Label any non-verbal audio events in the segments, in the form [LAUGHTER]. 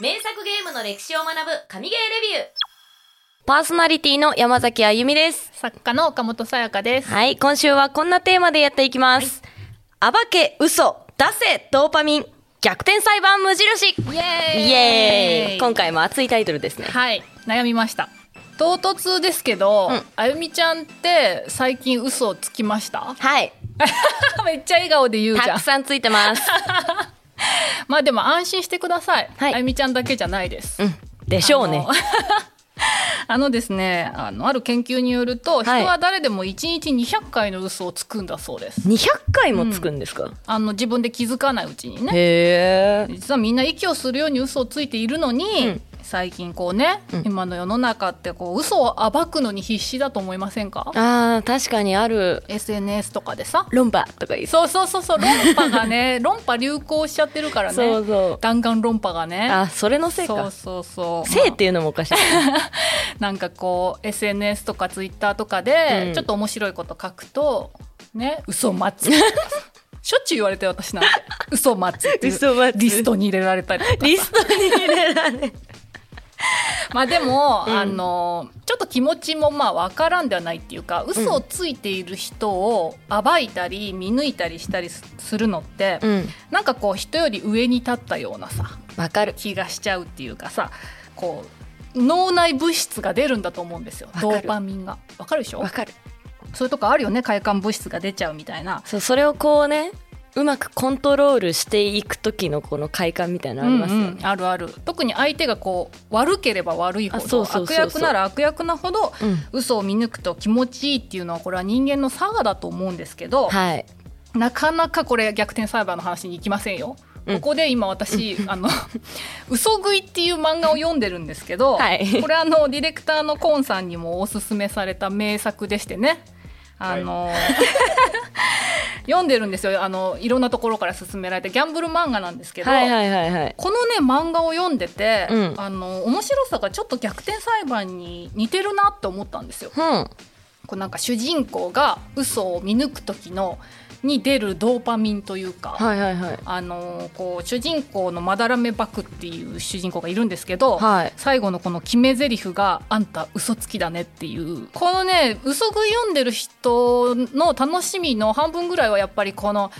名作ゲームの歴史を学ぶ神ゲーレビューパーソナリティの山崎あゆみです。作家の岡本さやかです。はい、今週はこんなテーマでやっていきます。暴け、嘘、出せ、ドーパミン、逆転裁判無印イイエーイエーイ今回も熱いタイトルですね。はい、悩みました。唐突ですけど、うんあゆみちゃんって最近嘘をつきました？はい、[LAUGHS] めっちゃ笑顔で言うじゃんたく。さんついてます。[LAUGHS] [LAUGHS] まあでも安心してください。はいあゆみちゃんだけじゃないです。うん、でしょうねあ。の。[LAUGHS] ですねあのある研究によると人はいは誰でも1日200回の嘘をつくんだそうです、200回もつくんですか、あの自分で気づかないうちにね。実はみんな息をするように嘘をついているのに、うん最近こうね、うん。今の世の中ってこう嘘を暴くのに必死だと思いませんか？ああ、確かにある。SNS とかでさ。論破とか言いそうそうそうそう。論破がね [LAUGHS] 論破流行しちゃってるからね。そうそう。弾丸論破がね。あ、それのせいそうか。そうそう。せいっていうのもおかしい。[LAUGHS] なんかこう SNS とか Twitter とかでうん。ちょっと面白いこと書くとね嘘待つ。[LAUGHS] しょっちゅう言われて私なんて。嘘待つっていう。リストに入れられたりとかリストに入れられ。[LAUGHS] まあでも、うん。あのちょっと気持ちもまあ分からんではないっていうか嘘をついている人を暴いたり見抜いたりしたりすするのって、うん、なんかこう人より上に立ったようなさわかる。気がしちゃうっていうかさこう脳内物質が出るんだと思うんですよ。ドーパミンが。わかるでしょ？わかる。そういうとこあるよね？快感物質が出ちゃうみたいな。そう、それをこうね、うまくコントロールしていく時のこの快感みたいなのありますよね。うんうん。あるある。特に相手がこう悪ければ悪いほあそどうそうそうそう。悪役なら悪役なほどうん。嘘を見抜くと気持ちいいっていうのはこれは人間の差がだと思うんですけど、はい。なかなかこれ逆転裁判の話に行きませんよ。うん。ここで今私、[LAUGHS] あの嘘食いっていう漫画を読んでるんですけど、はい。これあのディレクターのコンさんにもおすすめされた名作でしてね。あの、[LAUGHS] 読んでるんですよあのいろんなところから勧められてギャンブル漫画なんですけど、はいはいはいはい。このね漫画を読んでて、うんあの面白さがちょっと逆転裁判に似てるなって思ったんですよ。うん。こうなんか主人公が嘘を見抜く時のに出るドーパミンというか、はいはいはい。あのこう主人公のまだらめバクっていう主人公がいるんですけど、はい。最後のこの決め台詞が「あんた嘘つきだね」っていうこのね嘘食い読んでる人の楽しみの半分ぐらいはやっぱりこの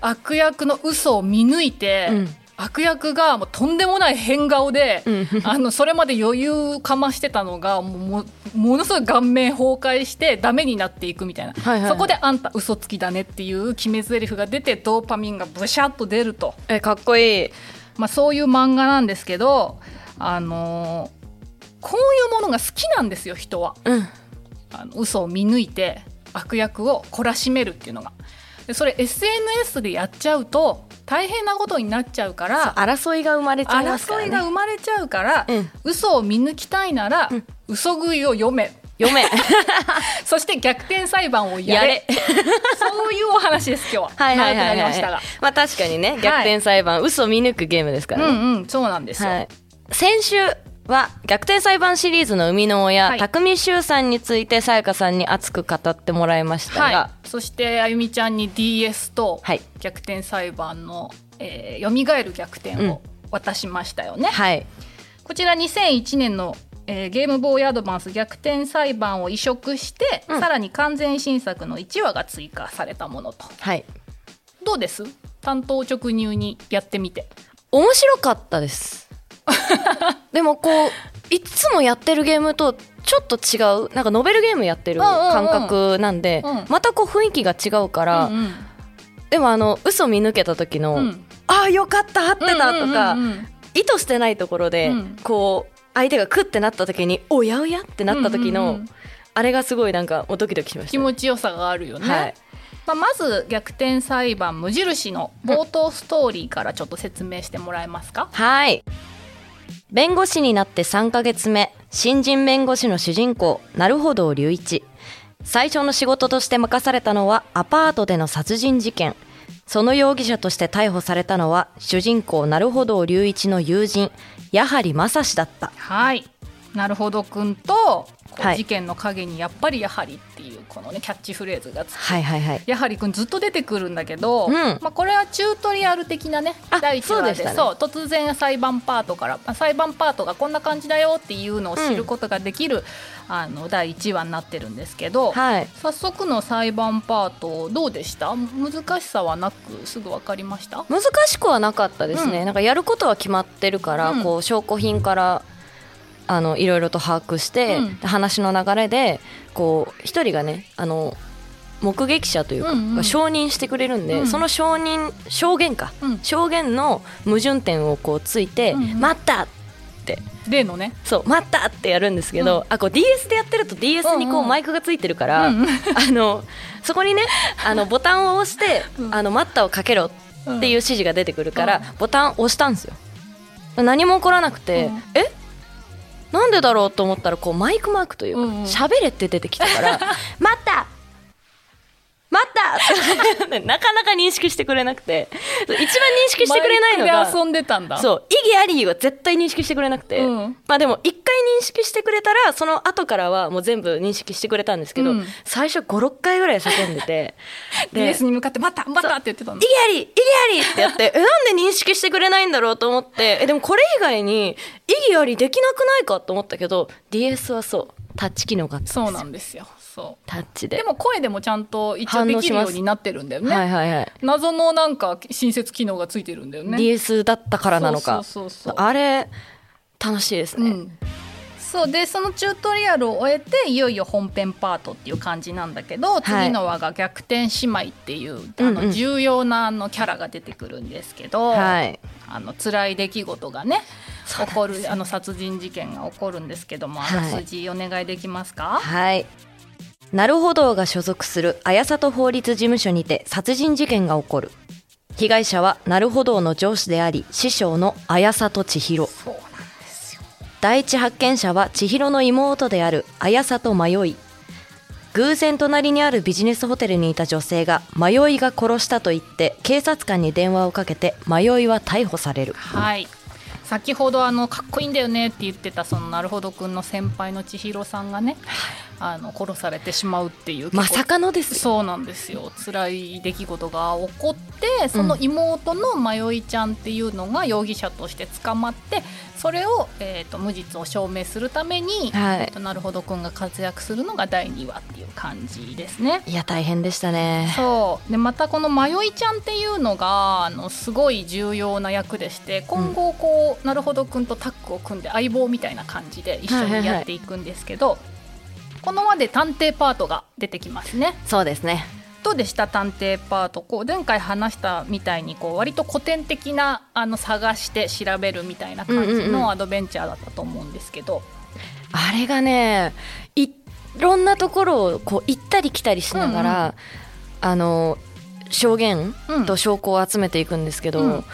悪役の嘘を見抜いて、うん悪役がもうとんでもない変顔で、うん。あのそれまで余裕かましてたのがもうもものすごい顔面崩壊してダメになっていくみたいな、はいはいはいそこで「あんた嘘つきだね」っていう決め台詞が出てドーパミンがブシャッと出ると、え、かっこいい。まあ、そういう漫画なんですけど、あのーこういうものが好きなんですよ人はうん。あの嘘を見抜いて悪役を懲らしめるっていうのが。でそれ SNS でやっちゃうと大変なことになっちゃうから争いが生まれちゃいますから争いがね。生まれちゃうから、うん嘘を見抜きたいなら、うん嘘食いを読め読め。[LAUGHS] そして逆転裁判をやれそういうお話です今日ははいはいはいはいましたが。まあ確かにね、逆転裁判、嘘見抜くゲームですからね。うんうんそうなんですよ、はい。先週は逆転裁判シリーズの生みの親、はい。匠修さんについてさやかさんに熱く語ってもらいましたが、はい、そしてあゆみちゃんに DS とはい。逆転裁判の、えー、蘇る逆転を渡しましたよね、はい。こちら2001年の、えーゲームボーイアドバンス逆転裁判を移植して、うん。さらに完全新作の1話が追加されたものと。はい。どうです？担当直入にやってみて。面白かったです。[LAUGHS] でもこう、いつもやってるゲームとちょっと違う、なんかノベルゲームやってる感覚なんで、うん。またこう雰囲気が違うから、うんうん。でもあの、嘘見抜けた時の、うん。ああ、よかった、合ってたとか、うんうんうん意図してないところで、うん。こう、相手がクッてなった時に、おやおやってなった時の、うんうんうん。あれがすごいなんか、もうドキドキしました。気持ちよさがあるよね、はい。まあ、まず逆転裁判無印の冒頭ストーリーからちょっと説明してもらえますか、はい。弁護士になって3ヶ月目、新人弁護士の主人公、なるほど隆一。最初の仕事として任されたのはアパートでの殺人事件。その容疑者として逮捕されたのは主人公なるほど隆一の友人、やはり正志だった。はいなるほどくんと事件の陰にやっぱりやはりっこのねキャッチフレーズがつく。はいはいはい。やはりくんずっと出てくるんだけど、うん。まあ、これはチュートリアル的なねあ第1話で。そうね。そう突然裁判パートからあ裁判パートがこんな感じだよっていうのを知ることができる、あの第1話になってるんですけど、はい。早速の裁判パートどうでした？難しさはなくすぐ分かりました？難しくはなかったですね、うん。なんかやることは決まってるから、うん。こう証拠品からあのいろいろと把握して、うん。話の流れでこう一人がねあの目撃者というか、うんうん。が承認してくれるんで、うん。その承認証言か、うん。証言の矛盾点をこうついて、うんうん。待ったって。例のね。そう待ったってやるんですけど、あこう DS でやってると DS にこうんうん。うマイクがついてるから、うんうん。あのそこにねあの [LAUGHS] ボタンを押して、うん。あの待ったをかけろっていう指示が出てくるから、うん。ボタン押したんですよ。何も起こらなくて、うん。え？なんでだろうと思ったらこうマイクマークというかうんうん。喋、れって出てきたから待っ [LAUGHS] た待った。[LAUGHS] なかなか認識してくれなくて。一番認識してくれないのが遊んでたんだ。そう意義ありは絶対認識してくれなくて、うん。まあでも一回認識してくれたらその後からはもう全部認識してくれたんですけど、うん。最初56回ぐらい叫んでて。[LAUGHS] で DS に向かって「またまた!」って言ってたん意だ義あり意義ありってやってえなんで認識してくれないんだろうと思って。えでもこれ以外に意義ありできなくないかと思ったけど DS はそう。タッチ機能があったんですよ。そうなんですよそう。タッチで。でも声でもちゃんと一応できるようになってるんだよね、はいはいはい、謎のなんか親切機能がついてるんだよね。DS だったからなのか。そうそうそうそう。あれ楽しいですね、うん、そうでそのチュートリアルを終えていよいよ本編パートっていう感じなんだけど、次の話が逆転姉妹っていうあの重要なあのキャラが出てくるんですけど、はい。あの辛い出来事がね起こるあの殺人事件が起こるんですけども、はい。あらすじお願いできますか、はい。なるほどが所属する綾里法律事務所にて殺人事件が起こる。被害者はなるほどの上司であり師匠の綾里千尋。第一発見者は千尋の妹である綾里迷い。偶然隣にあるビジネスホテルにいた女性が迷いが殺したと言って警察官に電話をかけて迷いは逮捕される。はい先ほどあのかっこいいんだよねって言ってたそのなるほどくんの先輩の千尋さんがねあの殺されてしまうっていうまさかのですよ。そうなんですよ。辛い出来事が起こってその妹の迷いちゃんっていうのが容疑者として捕まってそれを、えー、と無実を証明するために、はいえーとなるほどくんが活躍するのが第2話っていう感じですね。いや大変でしたね。そうでまたこの迷いちゃんっていうのがあのすごい重要な役でして今後こう、なるほどくんとタッグを組んで相棒みたいな感じで一緒にやっていくんですけど、この輪で探偵パートが出てきますね。そうですね。どうでした探偵パートこう前回話したみたいにこう割と古典的なあの探して調べるみたいな感じうんうんうんのアドベンチャーだったと思うんですけど、あれがねいろんなところをこう行ったり来たりしながら、あの証言うん。と証拠を集めていくんですけど、うん。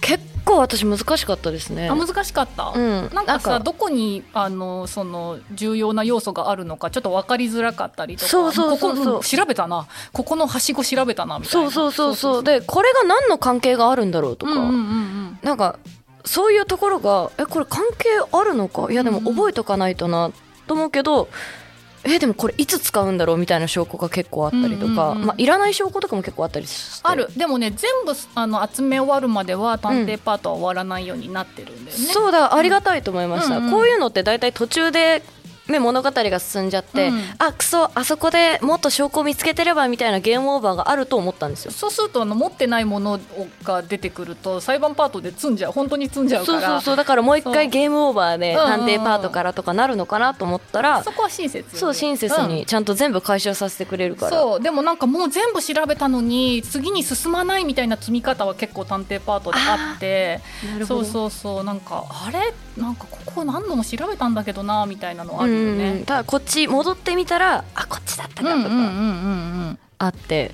結構私難しかったですね。あ難しかった、うん。なんかさどこにあのその重要な要素があるのかちょっと分かりづらかったりとか。そうそうそうそう。ここん調べたな。ここのはしご調べたなみたいな。そうそうそうそう。でこれが何の関係があるんだろうとか、うんうんうんうん。なんかそういうところがえこれ関係あるのか？いやでもうんうん。覚えとかないとなと思うけど、えでもこれいつ使うんだろうみたいな証拠が結構あったりとか、うんうんうん。まあ、いらない証拠とかも結構あったりして。ある。でもね全部あの集め終わるまでは探偵パートは終わらないようになってるんだよね、そうだありがたいと思いました、うんうん。こういうのって大体途中で、ね、物語が進んじゃって、うん。あクソあそこでもっと証拠を見つけてればみたいなゲームオーバーがあると思ったんですよ。そうするとあの持ってないものが出てくると裁判パートで積んじゃう本当に積んじゃうから。そうそうそうだからもう一そう。回ゲームオーバーでうんうんうん。探偵パートからとかなるのかなと思ったら、そこは親切そう親切にちゃんと全部回収させてくれるから、そうでもなんかもう全部調べたのに次に進まないみたいな積み方は結構探偵パートであって。なるほど。そうそうそうなんかあれ？なんかここ何度も調べたんだけどなみたいなのあるようんね。ただこっち戻ってみたらあこっちだったかとかあって、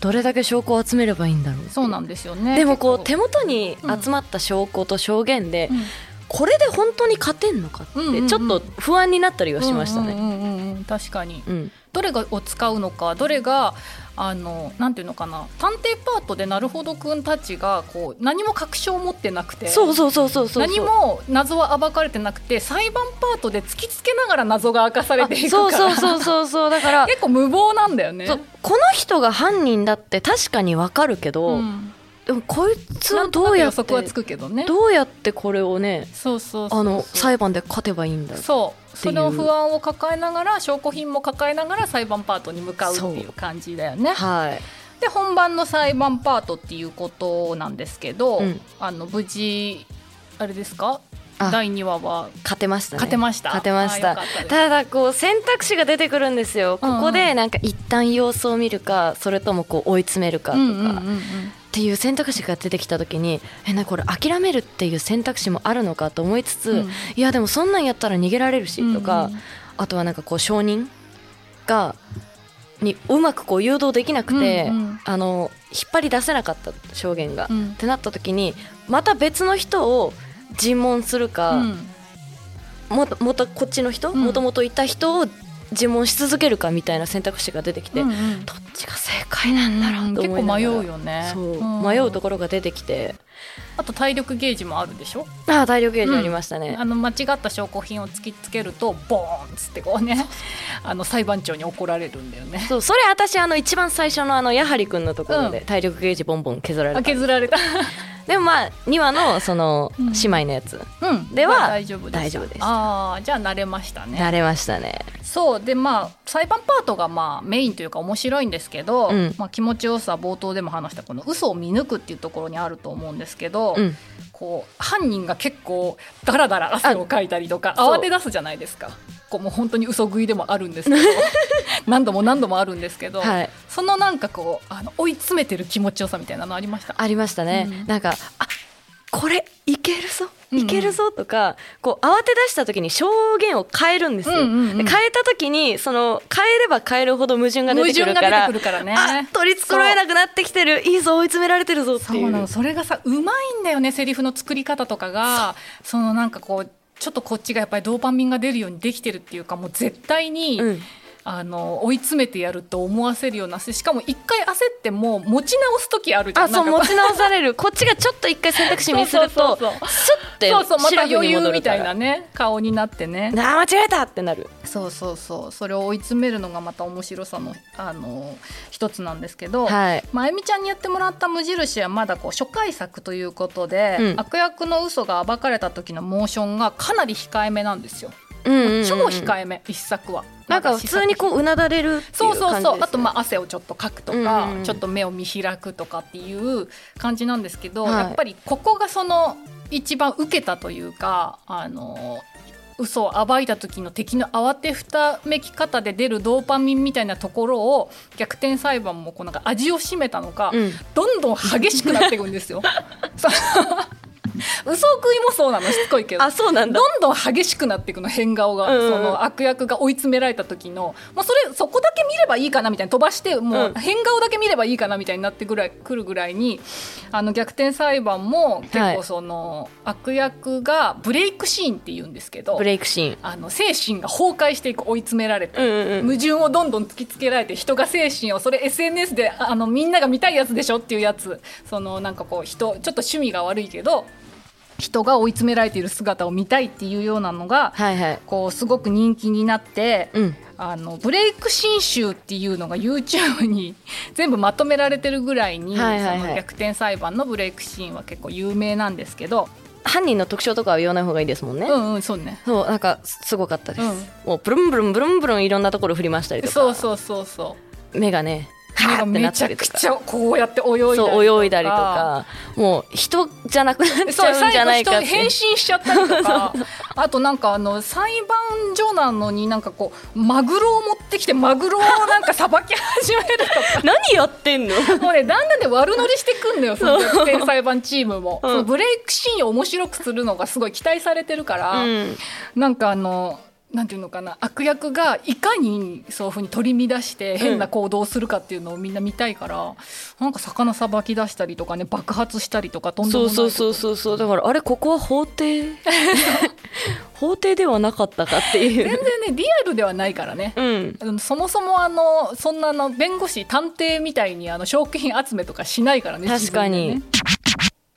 どれだけ証拠を集めればいいんだろうそうなんですよね。でもこう手元に集まった証拠と証言で、うんこれで本当に勝てんのかってちょっと不安になったりはしましたね。うんうんうんうん確かに。うん。どれがを使うのかどれがあのなんていうのかな。探偵パートでなるほどくんたちがこう何も確証を持ってなくてそうそうそうそうそう何も謎は暴かれてなくて裁判パートで突きつけながら謎が明かされていくそうから。そうそうそうそうだから [LAUGHS] 結構無謀なんだよね。この人が犯人だって確かにわかるけど、うんでもこいつなはどうやって測はつくけどね。どうやってこれをねそうそうあの裁判で勝てばいいんだそう。それを不安を抱えながら証拠品も抱えながら裁判パートに向かうっていう感じだよね。はい。で本番の裁判パートっていうことなんですけど、うん。あの無事あれですか？あ第2話は。勝てましたね。勝てました。勝てました。ただこう選択肢が出てくるんですよ。うんうん。ここでなんか一旦様子を見るかそれともこう追い詰めるかとか、うんうんうんうんっていう選択肢が出てきた時にえなこれ諦めるっていう選択肢もあるのかと思いつつ、うん。いやでもそんなんやったら逃げられるしとか、うん。うんあとはなんかこう証人がにうまくこう誘導できなくて、うんうん。あの引っ張り出せなかった証言が、うん。ってなった時にまた別の人を尋問するか、うん。もともとこっちの人うん。もともといた人を尋問し続けるかみたいな選択肢が出てきて、うんうん。どっちが正解なんだろうと結思いながら。構迷うよね。そう、ん。迷うところが出てきて。あと体力ゲージもあるでしょ？ああ体力ゲージありましたね、あの間違った証拠品を突きつけるとボーンっつってこうね。あの裁判長に怒られるんだよね。そう。それ私あの一番最初のあのやはりくんのところでうん。体力ゲージボンボン削られあた、削られたでもまあ2話のそのうん。姉妹のやつ、うん。ではまあ大丈夫です。大丈夫です。ああじゃあ慣れましたね。慣れましたね。そう。でまあ裁判パートがまあメインというか面白いんですけど、うん。まあ、気持ちよさ冒頭でも話したこの嘘を見抜くっていうところにあると思うんですけど、うん。こう犯人が結構ダラダラ汗をかいたりとか慌て出すじゃないですか。こうもう本当に嘘食いでもあるんですけど [LAUGHS] 何度も何度もあるんですけど、はい。そのなんかこうあの追い詰めてる気持ちよさみたいなのありました？ありましたね、うん。なんかあこれいけるぞうんうん。いけるぞとか、こう慌て出した時に証言を変えるんですよ、うんうんうん。で変えた時にその変えれば変えるほど矛盾が出てくるからるからね。あ取り繕えなくなってきてる。いいぞ追い詰められてるぞっていう。そうなの。それがさうまいんだよねセリフの作り方とかが。そのなんかこうちょっとこっちがやっぱりドーパミンが出るようにできてるっていうかもう絶対に、うんあの追い詰めてやると思わせるようなしかも一回焦っても持ち直す時あるじゃん。あそう持ち直される。こっちがちょっと一回選択肢ミスると [LAUGHS] そうそうそうスッてそうそうまた余裕みたいなね顔になってね。あー間違えたってなる。そうそうそう。それを追い詰めるのがまた面白さのあの一つなんですけど、はい。まあ、あゆみちゃんにやってもらった無印はまだこう初回作ということで、うん。悪役の嘘が暴かれた時のモーションがかなり控えめなんですよ、超控えめ一作は。なんか普通にこううなだれるっていうそうそう感じです、ね、そう。あとまあ汗をちょっとかくとか、うんうんうん。ちょっと目を見開くとかっていう感じなんですけど、はい。やっぱりここがその一番受けたというかあの嘘を暴いた時の敵の慌てふためき方で出るドーパミンみたいなところを逆転裁判もこうなんか味を占めたのか、うん。どんどん激しくなっていくんですよ。[LAUGHS] [LAUGHS] 嘘食いもそうなのしつこいけど。あそうなんだ。どんどん激しくなっていくの変顔が、うんうん。その悪役が追い詰められた時の。もうそれそこだけ見ればいいかなみたいな飛ばしてもううん。変顔だけ見ればいいかなみたいになってぐらいくるぐらいにあの逆転裁判も結はい。構その、悪役がブレイクシーンって言うんですけどブレイクシーン。あの精神が崩壊していく追い詰められて。うんうんうん。矛盾をどんどん突きつけられて人が精神をそれ SNS であのみんなが見たいやつでしょっていうやつ。そのなんかこう人ちょっと趣味が悪いけど人が追い詰められている姿を見たいっていうようなのがはいはい。こうすごく人気になって、うん。あのブレイク新集っていうのが YouTube に [LAUGHS] 全部まとめられてるぐらいに、はいはいはい。その逆転裁判のブレイクシーンは結構有名なんですけど、犯人の特徴とかは言わない方がいいですもんね、うんうんそうね。そうなんかすごかったです、うん。もうブルンブルンブルンブルンいろんなところ振りましたりとか。そうそうそうそう。目がね目がはーってなめちったりとか。ゃくちゃこうやって泳いだりとか。そう泳いだりとか。もう人じゃなくなっちそうゃうんじゃないかって。最後人 [LAUGHS] 変身しちゃったりとか。[LAUGHS] あとなんかあの裁判所なのになんかこうマグロを持ってきてマグロをなんかさばき始めるとか。[LAUGHS] 何やってんの？もうねだんだんで悪乗りしてくんのよその逆転裁判チームも、うん。そのブレイクシーンを面白くするのがすごい期待されてるから、うん。なんかあのなんていうのかな悪役がいかにそういうふうに取り乱して変な行動をするかっていうのをみんな見たいから、なんか魚さばき出したりとかね爆発したりとかとんでもないそうそうそうそうそう。だからあれここは法廷？[LAUGHS] 法廷ではなかったかっていう。全然ねリアルではないからね。うん。そもそもあのそんなあの弁護士探偵みたいにあの証拠品集めとかしないからね確かに。ね。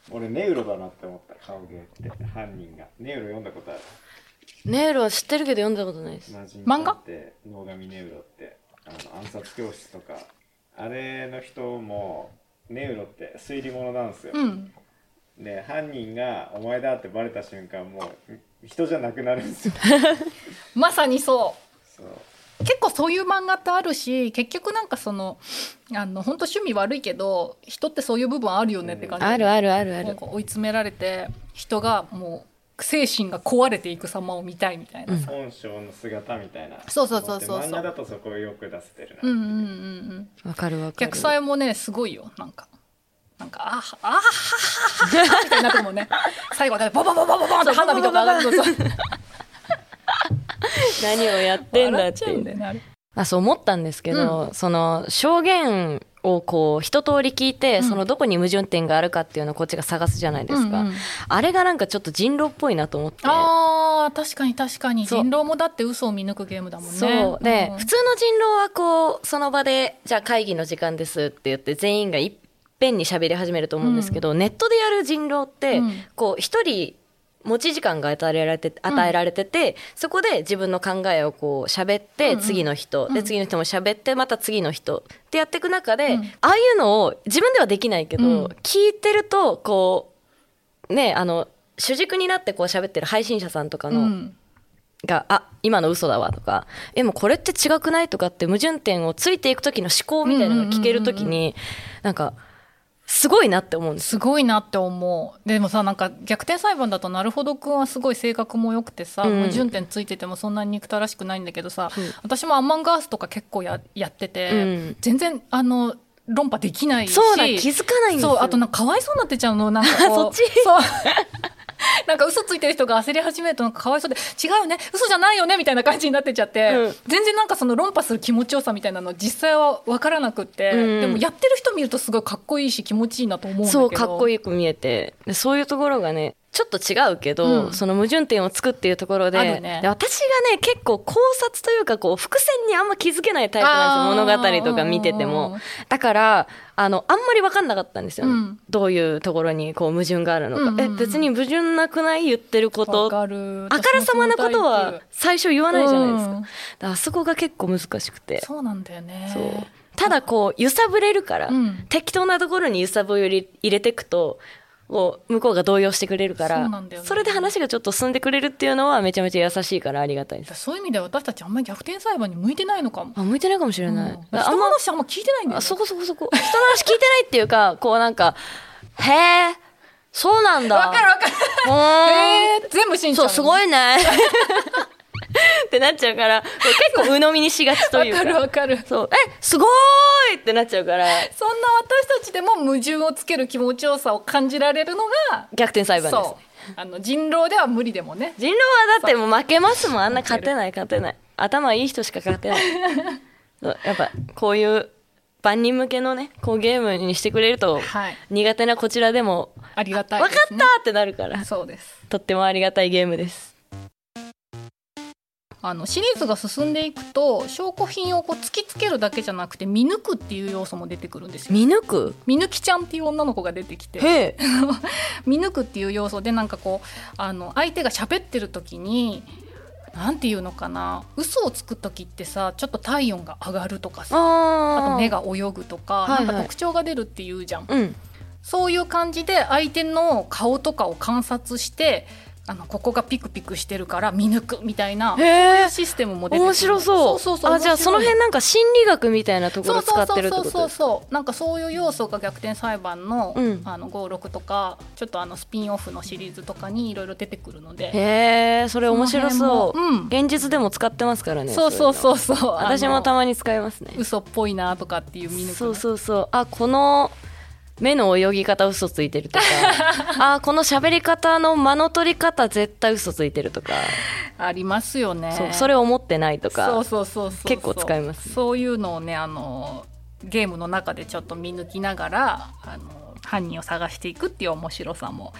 俺ネウロだなって思った顔芸って。犯人が。ネウロ読んだことあるネイルは知ってるけど読んだことないです。漫画って野上ネウロってあの暗殺教室とか。あれの人もネウロって推理物なんですよ、うん。で犯人がお前だってバレた瞬間もう人じゃなくなるんですよ。[LAUGHS] まさにそう。そう。結構そういう漫画ってあるし結局なんかそのあの本当趣味悪いけど人ってそういう部分あるよねって感じ、あるあるあるある。なんか追い詰められて人がもう精神が壊れていく様を見たいみたいなさ、本性の姿みたいな。そうそうそうそうそう。漫画だとそこをよく出せてるな、うんうんうんうんわかるわかる。逆サイもねすごいよ。なんかなんかああははははみたいになってもね。[LAUGHS] 最後はボボボボボボンって花火とか上がるとそう何をやってんだ笑っちゃっていううんだよねあれあそう思ったんですけど、その証言をこう一通り聞いて、うん。そのどこに矛盾点があるかっていうのをこっちが探すじゃないですか、うんうん。あれがなんかちょっと人狼っぽいなと思って。あー確かに確かに。人狼もだって嘘を見抜くゲームだもんね。そう。で、ん普通の人狼はこうその場でじゃあ会議の時間ですって言って全員がいっぺんに喋り始めると思うんですけど、ネットでやる人狼って、うん。こう一人持ち時間が与えられて与えられてて、そこで自分の考えをこう喋って、うんうん。次の人、うん。で次の人も喋ってまた次の人。ってやっていく中で、うん。ああいうのを自分ではできないけど、うん。聞いてるとこうねあの主軸になってこう喋ってる配信者さんとかの、うん。が、あ、今の嘘だわとか、え、もうこれって違くないとかって矛盾点をついていく時の思考みたいなのが聞ける時に、なんか、すごいなって思うんです。すごいなって思う。でもさなんか逆転裁判だとなるほどくんはすごい性格も良くてさ、うん。矛盾点ついててもそんなに憎たらしくないんだけどさ、うん。私もアマンガースとか結構ややってて、うん。全全然あの論破できないしそうだ、気づかないんですよ。そうあとなんかかわいそうになってちゃうのなんか [LAUGHS] そっち？そう [LAUGHS] なんか嘘ついてる人が焦り始めるとなんかかわいそうで違うよね嘘じゃないよねみたいな感じになってっちゃって、うん。全然なんかその論破する気持ちよさみたいなの実際は分からなくって、うん。でもやってる人見るとすごいかっこいいし気持ちいいなと思うんだけど。そう、かっこいいく見えて、でそういうところがね、ちょっと違うけど、うんその矛盾点をつくっていうところで、ねで私がね、結構考察というか、こう、伏線にあんま気づけないタイプなんですよ、物語とか見てても。だから、あの、あんまり分かんなかったんですよね。うんどういうところにこう矛盾があるのか。うんうんうんえ、別に矛盾なくない言ってることわかるあからさまなことは最初言わないじゃないですか。うんだかそこが結構難しくて。そうなんだよねそう。ただこう、揺さぶれるから、うん適当なところに揺さぶり入れていくと、こう向こうが動揺してくれるからそねれで話がちょっと進んでくれるっていうのはめちゃめちゃ優しいからありがたいです。そういう意味では私たちあんまり逆転裁判に向いてないのかも、あ、向いてないかもしれうん、ない。人だからあんま、話あんま聞いてないんだよ、ね、あそこそこそこ。人の話聞いてないっていうか、こうなんか、へえ、そうなんだ。わかるわかるほーん [LAUGHS] えー、全部信じちゃそう、すごいいね。[LAUGHS] ってなっちゃうから、結構鵜呑みにしがちというか。わかるわかるそう、え、すごーいってなっちゃうから、そんな私たちでも矛盾をつける気持ちよさを感じられるのが逆転裁判ですそ。うあの人狼では無理でもね人狼はだってもう負けますもん。あんな勝てない勝てない。頭いい人しか勝てない。やっぱこういう万人向けのね、こうゲームにしてくれると、はい苦手なこちらでも、ありがたい分かったってなるから、そうですとってもありがたいゲームです。あのシリーズが進んでいくと証拠品をこう突きつけるだけじゃなくて見抜くっていう要素も出てくるんですよ見抜く？見抜きちゃんっていう女の子が出てきて。[LAUGHS] 見抜くっていう要素でなんかこうあの相手が喋ってる時になんていうのかな嘘をつく時ってさちょっと体温が上がるとかさあと目。が泳ぐとか、はいはいなんか特徴が出るっていうじゃん、うん。そういう感じで相手の顔とかを観察してあのここがピクピクしてるから見抜くみたいな。システムも出て面白そう。そうそうそうあ、じゃあその辺なんか心理学みたいなところ使ってるってことそうですか？そうそうなんかそういう要素が逆転裁判の,、うんあの56とかちょっとあのスピンオフのシリーズとかにいろいろ出てくるのでへえ、それ面白そう。うん現実でも使ってますからね。そうそううそうそう私もたままに使いますね。嘘っぽいなとかっていう見抜くのそうそうそう。あ、この目の泳ぎ方嘘ついてるとか。[LAUGHS] あーこの喋り方の間の取り方絶対嘘ついてるとか、ありますよね。そうそれ思ってないとか。そうそうそうそう結構使います。そういうのをねあのゲームの中でちょっと見抜きながらあの犯人を探していくっていう面白さも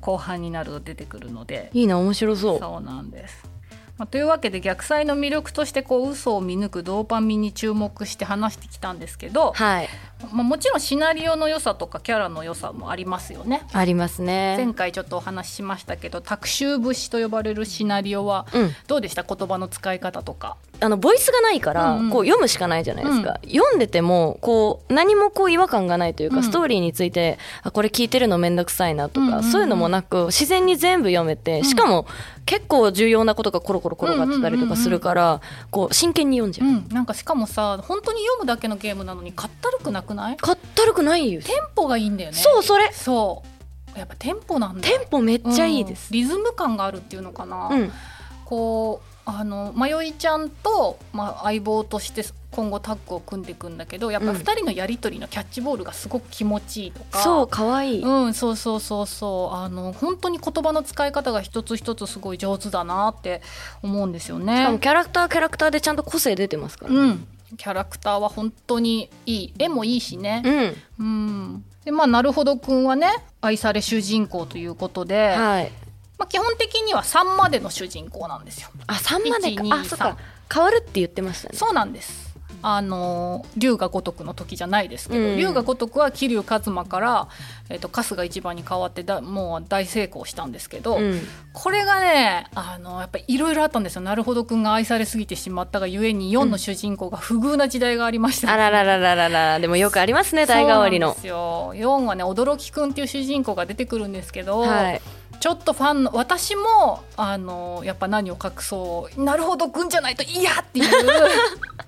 後半になると出てくるので。いいな面白そう。そうなんです。まあ、というわけで逆サイの魅力としてこう嘘を見抜くドーパミンに注目して話してきたんですけど、はいまあ、もちろんシナリオの良さとかキャラの良さもありますよね。ありますね。前回ちょっとお話ししましたけど卓集節と呼ばれるシナリオはうん。どうでした？言葉の使い方とか。あのボイスがないから、うんうん。こう読むしかないじゃないですか、読んでてもこう何もこう違和感がないというか、うん。ストーリーについてあこれ聞いてるのめんどくさいなとか、うんうんうん。そういうのもなく自然に全部読めてしかも結構重要なことがコロコロ転がってたりとかするから、こう真剣に読んじゃう、うん、なんかしかもさ本当に読むだけのゲームなのにかったるくなくない？かったるくないよ。テンポがいいんだよね。そうそれ。そう。やっぱテンポなんだ。テンポめっちゃいいです。うん、リズム感があるっていうのかな、うん。こうあの迷いちゃんと、まあ、相棒として今後タッグを組んでいくんだけどやっぱうん。2人のやり取りのキャッチボールがすごく気持ちいいとか、そうかわい。い、うん、そうそうそうそう。あの本当に言葉の使い方が一つ一つすごい上手だなって思うんですよしかもね。キャラクターキャラクターでちゃんと個性出てますから、うん、キャラクターは本当にいい。絵もいいしね。うん。うん、でまあなるほどくんはね愛され主人公ということで、はい。まあ、基本的には3までの主人公なんですよ。あ3までか。1 2あそっか。変わるって言ってましたね。そうなんです。あの龍が如くの時じゃないですけど、うん。龍が如くは桐生一馬から、えっと春日一番に変わってだもう大成功したんですけど、うん。これがねあのやっぱりいろいろあったんですよ。なるほどくんが愛されすぎてしまったがゆえに4の主人公が不遇な時代がありました、あらららららら。でもよくありますね代替わりのですよ。4はね驚きくんっていう主人公が出てくるんですけど、はい。ちょっとファンの私もあのやっぱ何を隠そう。なるほどくんじゃないと嫌っていう [LAUGHS]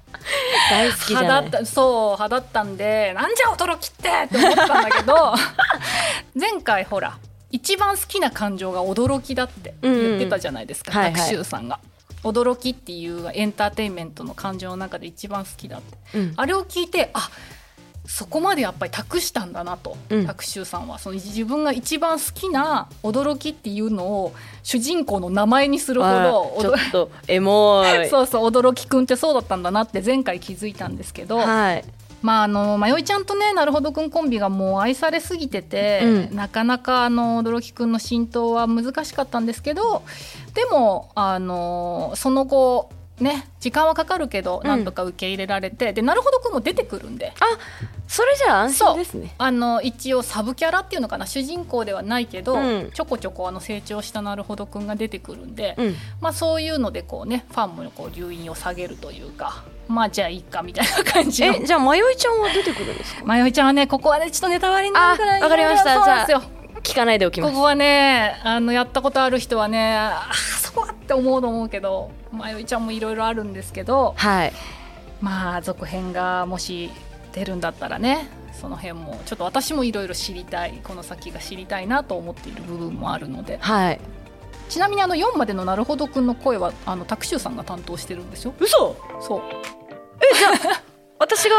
大好きじゃない？派だったそう派だったんでなんじゃ驚きってって思ったんだけど [LAUGHS] 前回ほら一番好きな感情が驚きだって言ってたじゃないですか、うんうん学習さんが。驚きっていうエンターテインメントの感情の中で一番好きだって。うん。あれを聞いてあそこまでやっぱり託したんだなと、うん。拓修さんは。その自分が一番好きな驚きっていうのを主人公の名前にするほあどちょっとエモい。[LAUGHS] そうそう驚きくんってそうだったんだなって前回気づいたんですけど、はい。まああのまよいちゃんとねなるほどくんコンビがもう愛されすぎてて、うん。なかなかあの驚きくんの浸透は難しかったんですけどでもあのその後ね時間はかかるけどうん。なんとか受け入れられて、でなるほどくんも出てくるんで。それじゃあ安心ですね。あの一応サブキャラっていうのかな主人公ではないけど、うん。ちょこちょこあの成長したなるほどくんが出てくるんで、うん。まあ、そういうのでこうねファンもこう留飲を下げるというかまあじゃあいいかみたいな感じの。えじゃあまよいちゃんは出てくるんですか？まよいちゃんはねここはねちょっとネタバレになるからあわかりました。そうなんですよ聞かないでおきます。ここはねあのやったことある人はねあーそこはって思うと思うけどまよいちゃんもいろいろあるんですけどはい。まあ続編がもし出るんだったらねその辺もちょっと私もいろいろ知りたいこの先が知りたいなと思っている部分もあるので。はい。ちなみにあの4までのなるほどくんの声はあのタクシュウさんが担当してるんですよ。嘘！そう。私が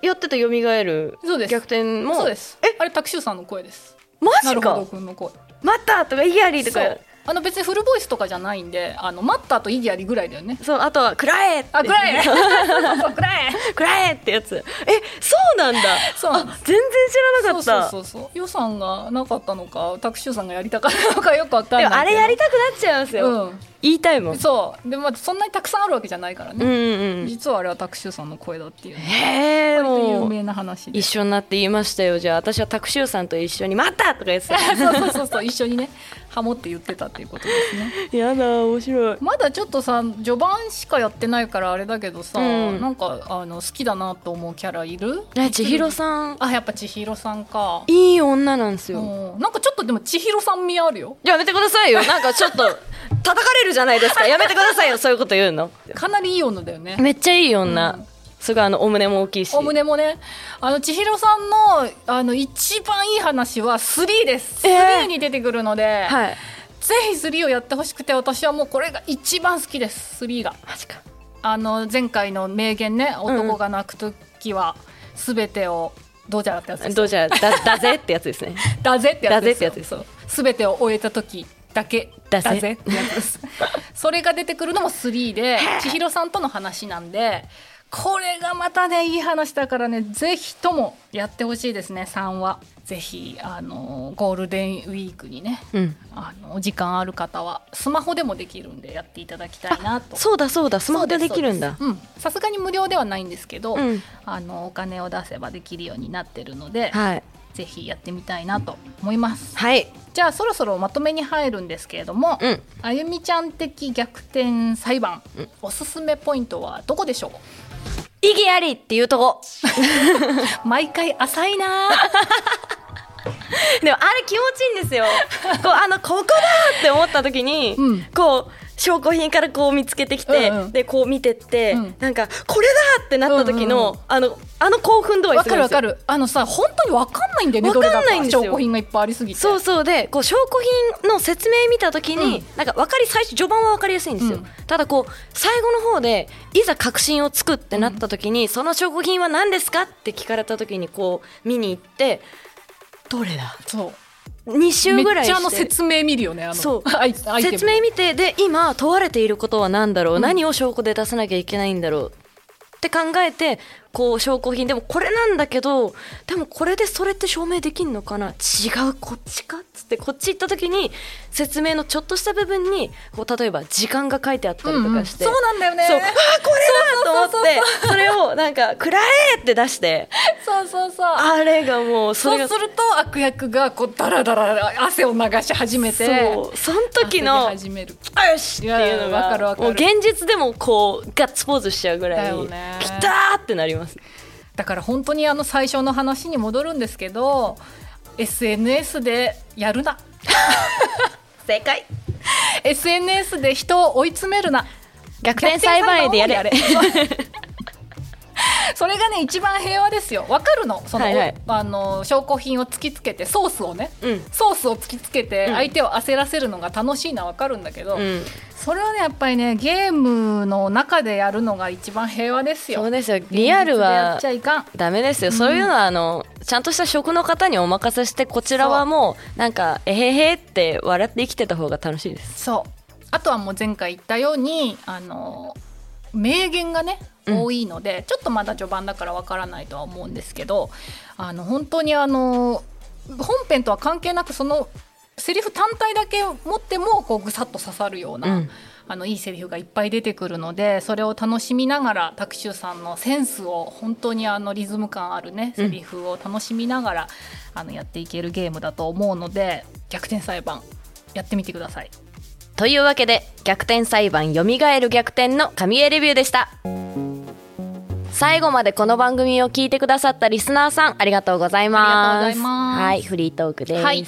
やってた蘇る逆転も？そうです。あれタクシュウさんの声ですマジか。待ったとかイヤリーとかあの別にフルボイスとかじゃないんであのマッターとイギアリぐらいだよね。そうあとは「くらえ!」って。あぐらい。[LAUGHS] そうそうぐらい。くらえってやつ。えそうなんだ。そう。全然知らなかった。そうそうそう予算がなかったのかタクシュウさんがやりたかったのかよくわかんないあれやりたくなっちゃいますよ、うん。言いたいもん。そう。でもまあそんなにたくさんあるわけじゃないからね、うんうんうん。実はあれはタクシュウさんの声だっていうね。へえもう名な話で。一緒になって言いましたよ。じゃあ私はタクシーさんと一緒に「待った!」とか言ってた。[LAUGHS] そうそうそうそう。一緒にねハモって言ってたっていうことですね。やだ面白い。まだちょっとさ序盤しかやってないからあれだけどさ、うん。なんかあの好きだなと思うキャラいる？ね千尋さん。あやっぱ千尋さんか。いい女なんですよ。うん。なんかちょっとでも千尋さん味あるよ。やめてくださいよ。なんかちょっと叩かれるじゃないですか。やめてくださいよ。そういうこと言うの。かなりいい女だよね。めっちゃいい女、うんすごいあのお胸も大きいし。お胸もね。あの千尋さんのあの一番いい話は3です、えー。3に出てくるので、はい。ぜひ3をやってほしくて私はもうこれが一番好きです。3が。マジか。あの前回の名言ねうん男が泣く時は全てをどうじゃらってやつです。どうじゃだだぜってやつですね。[LAUGHS] だぜってやつですよ。だぜってやつです。そう。全てを終えた時だけだぜ。それが出てくるのも3で千尋さんとの話なんでこれがまたねいい話だからねぜひともやってほしいですね3は。ぜひあのゴールデンウィークにねうん。あのお時間ある方はスマホでもできるんでやっていただきたいなと。そうだそうだスマホでできるんだ。そうですうん。さすがに無料ではないんですけど、うん。あのお金を出せばできるようになってるので、はい。ぜひやってみたいなと思います。はい。じゃあそろそろまとめに入るんですけれども、うん。あゆみちゃん的逆転裁判、おすすめポイントはどこでしょ意義ありっていうとこ。う [LAUGHS] 毎回浅いな。[LAUGHS] でもあれ気持ちいいんですよ。こうあのここだって思った時に、うん。こう証拠品からこう見つけてきて、うんうん。でこう見てって、うん。なんかこれだってなった時の、うんうんうん。あのあの興奮度合いわするんですよ。かるわかる。あのさ本当にわかんないんだよねわかんないんですよ。証拠品がいっぱいありすぎて。そうそうでこう証拠品の説明見た時に、うん。なんか分かり最初序盤は分かりやすいんですよ、うん。ただこう最後の方でいざ確信をつくってなった時に、その証拠品は何ですかって聞かれた時にこう見に行ってどれだ？そう2週ぐらいして。めっちゃあの説明見るよねあのそう。[LAUGHS] 説明見てで今問われていることは何だろう、うん何を証拠で出さなきゃいけないんだろう？って考えてこう証拠品。でもこれなんだけどでもこれでそれって証明できんのかな？違うこっちか？っつってこっち行った時に説明のちょっとした部分にこう例えば時間が書いてあったりとかして、うん。うんそうなんだよね。そう。あーこれだ。と思ってそれをなんか「くらえ!」って出して。そうそうそう。あれがもうそうすると悪役がこうダラダラ汗を流し始めて。そう。その時の焦り始める。よしっていうのがもう現実でもこうガッツポーズしちゃうぐらいきたーってなりますだから本当にあの最初の話に戻るんですけど SNS でやるな。[LAUGHS] 正解。SNS で人を追い詰めるな。逆転裁判員でやれ。やれそれがね一番平和ですよ。わかるの？その、はいはい。あの証拠品を突きつけてソースをね。うん。ソースを突きつけてうん。相手を焦らせるのが楽しいのはわかるんだけど、うん。それはねやっぱりねゲームの中でやるのが一番平和ですよ。そうですよ。リアルはちゃいかん。ダメですよ、そういうのはあのちゃんとした職の方にお任せしてこちらはもう。なんかえへへって笑って生きてた方が楽しいです。そう。あとはもう前回言ったようにあの名言がねうん。多いので、ちょっとまだ序盤だからわからないとは思うんですけどあの本当にあの本編とは関係なくそのセリフ単体だけ持ってもこうぐさっと刺さるような、うん。あのいいセリフがいっぱい出てくるのでそれを楽しみながらタクシュさんのセンスを本当にあのリズム感あるねセリフを楽しみながら、あのやっていけるゲームだと思うので逆転裁判やってみてください。というわけで逆転裁判よみがえる逆転の神絵レビューでした最後までこの番組を聞いてくださったリスナーさんありがとうございますありがとうございますはいフリートークです、はい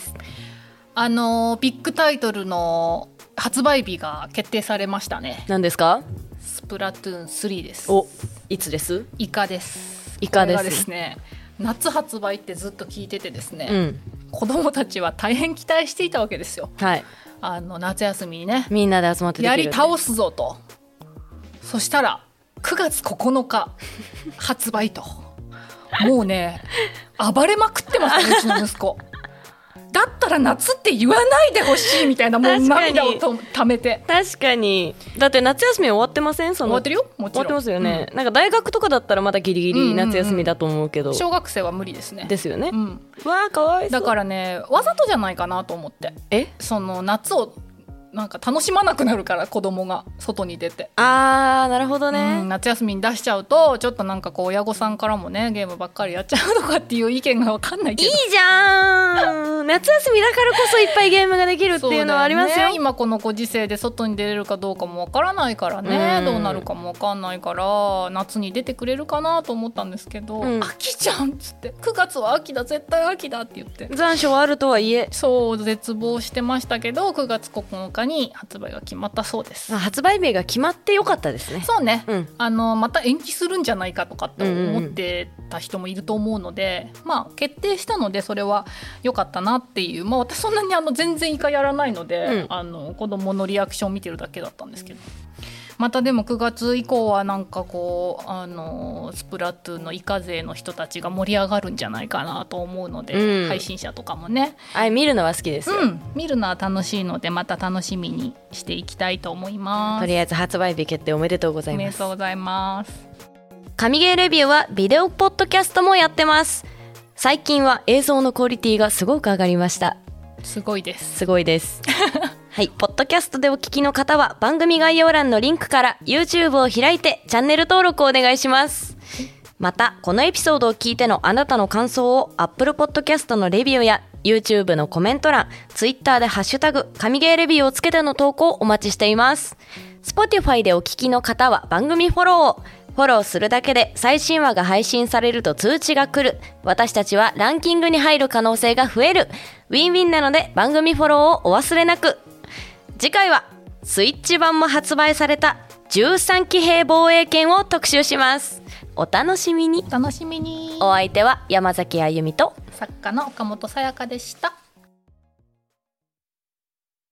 あのビッグタイトルの発売日が決定されましたね。何ですか？スプラトゥーン3です。おいつです？イカです。イカですね。夏発売ってずっと聞いててですね、うん子供たちは大変期待していたわけですよ。はいあの夏休みにね、みんなで集まってやり倒すぞと。そしたら9月9日発売と。もうね、暴れまくってますね、うちの息子。だったら夏って言わないでほしいみたいなもう確かに。涙をとためて。確かに。だって夏休み終わってません？その終わってるよもちろん終わってますよね、なんか大学とかだったらまだギリギリ夏休みだと思うけど、小学生は無理ですね。ですよね、うん、わあかわいそう。だからねわざとじゃないかなと思って。え？その夏をなんか楽しまなくなるから子供が外に出て、あーなるほどね、うん夏休みに出しちゃうとちょっとなんかこう親御さんからもねゲームばっかりやっちゃうとかっていう意見が分かんないけど。いいじゃん。[LAUGHS] 夏休みだからこそいっぱいゲームができるっていうのはありますよ。ね。今このご時世で外に出れるかどうかもわからないからね、うん。どうなるかもわかんないから夏に出てくれるかなと思ったんですけど、うん。秋じゃんっつって。9月は秋だ絶対秋だって言って。残暑はあるとはいえ。そう絶望してましたけど9月9日に発売が決まったそうです。まあ発売日が決まってよかったですね。そうね、うん。あのまた延期するんじゃないかとかって思ってた人もいると思うので、まあ決定したのでそれは良かったなっていう。まあ私そんなにあの全然イカやらないので、うん。あの子供のリアクションを見てるだけだったんですけどまたでも9月以降はなんかこうあのスプラトゥーンのイカ勢の人たちが盛り上がるんじゃないかなと思うので、うん。配信者とかもね。あれ見るのは好きですよ、うん。見るのは楽しいのでまた楽しみにしていきたいと思います。とりあえず発売日決定おめでとうござおめいまですとうございます。神ゲーレビューはビデオポッドキャストもやってます。最近は映像のクオリティがすごく上がりました。すごいです。すごいです [LAUGHS] はい。ポッドキャストでお聞きの方は番組概要欄のリンクから YouTube を開いてチャンネル登録をお願いします。またこのエピソードを聞いてのあなたの感想を Apple Podcast のレビューや YouTube のコメント欄 Twitter でハッシュタグ神ゲーレビューをつけての投稿をお待ちしています。Spotify でお聞きの方は番組フォローをフォローするだけで最新話が配信されると通知が来る。私たちはランキングに入る可能性が増える。ウィンウィンなので番組フォローをお忘れなく。次回はスイッチ版も発売された13騎兵防衛権を特集します。お楽しみに。お楽しみに。お相手は山崎あゆみと作家の岡本さやかでした